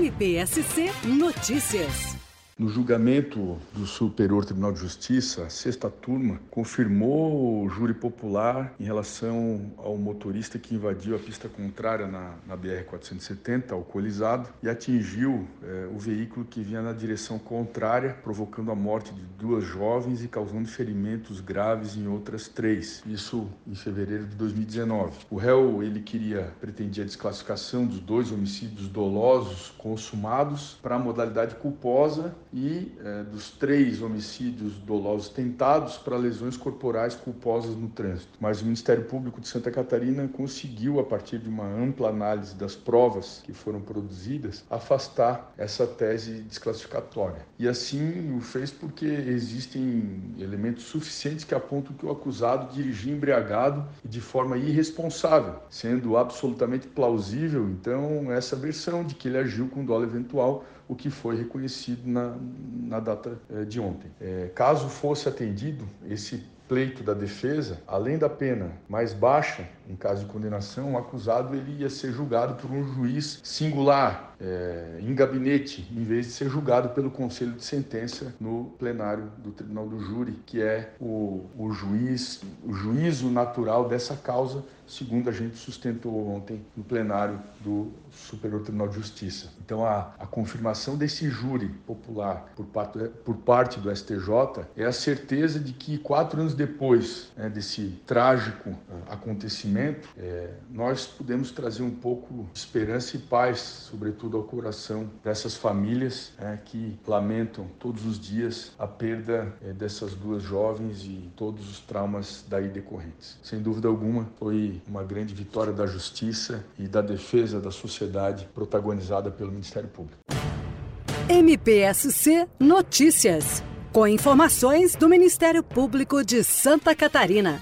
MPSC Notícias. No julgamento do Superior Tribunal de Justiça, a sexta turma confirmou o júri popular em relação ao motorista que invadiu a pista contrária na, na BR-470, alcoolizado, e atingiu é, o veículo que vinha na direção contrária, provocando a morte de duas jovens e causando ferimentos graves em outras três. Isso em fevereiro de 2019. O réu ele queria pretendia a desclassificação dos dois homicídios dolosos consumados para a modalidade culposa e é, dos três homicídios dolosos tentados para lesões corporais culposas no trânsito. Mas o Ministério Público de Santa Catarina conseguiu, a partir de uma ampla análise das provas que foram produzidas, afastar essa tese desclassificatória. E assim o fez porque existem elementos suficientes que apontam que o acusado dirigia embriagado e de forma irresponsável, sendo absolutamente plausível, então, essa versão de que ele agiu com dolo eventual o que foi reconhecido na, na data eh, de ontem. É, caso fosse atendido esse pleito da defesa, além da pena mais baixa, em caso de condenação, o acusado ele ia ser julgado por um juiz singular, é, em gabinete, em vez de ser julgado pelo conselho de sentença no plenário do Tribunal do Júri, que é o, o juiz, o juízo natural dessa causa, segundo a gente sustentou ontem no plenário do Superior Tribunal de Justiça. Então, a, a confirmação desse júri popular por por parte do STJ é a certeza de que quatro anos depois né, desse trágico ah, acontecimento, é, nós pudemos trazer um pouco de esperança e paz, sobretudo ao coração dessas famílias é, que lamentam todos os dias a perda é, dessas duas jovens e todos os traumas daí decorrentes. Sem dúvida alguma, foi uma grande vitória da justiça e da defesa da sociedade protagonizada pelo Ministério Público. MPSC Notícias com informações do Ministério Público de Santa Catarina.